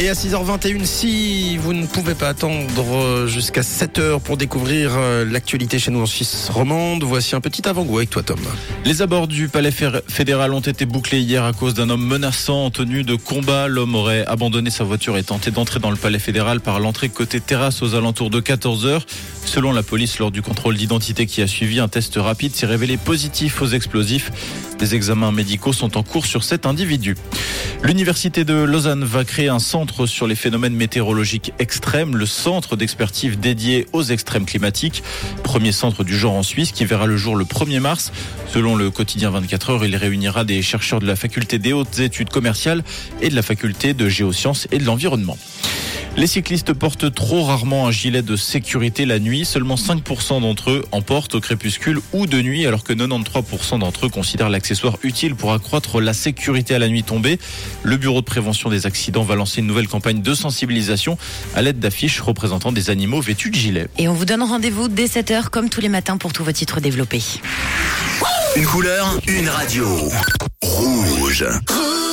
Et à 6h21, si vous ne pouvez pas attendre jusqu'à 7h pour découvrir euh, l'actualité chez nous en Suisse romande, voici un petit avant-goût avec toi Tom. Les abords du palais fédéral ont été bouclés hier à cause d'un homme menaçant en tenue de combat. L'homme aurait abandonné sa voiture et tenté d'entrer dans le palais fédéral par l'entrée côté terrasse aux alentours de 14h. Selon la police, lors du contrôle d'identité qui a suivi, un test rapide s'est révélé positif aux explosifs. Des examens médicaux sont en cours sur cet individu. L'université de Lausanne va créer un centre sur les phénomènes météorologiques extrêmes, le centre d'expertise dédié aux extrêmes climatiques, premier centre du genre en Suisse qui verra le jour le 1er mars. Selon le quotidien 24 heures, il réunira des chercheurs de la faculté des hautes études commerciales et de la faculté de géosciences et de l'environnement. Les cyclistes portent trop rarement un gilet de sécurité la nuit. Seulement 5% d'entre eux en portent au crépuscule ou de nuit, alors que 93% d'entre eux considèrent l'accessoire utile pour accroître la sécurité à la nuit tombée. Le Bureau de prévention des accidents va lancer une nouvelle campagne de sensibilisation à l'aide d'affiches représentant des animaux vêtus de gilets. Et on vous donne rendez-vous dès 7h comme tous les matins pour tous vos titres développés. Une couleur, une radio. Rouge. Rouge.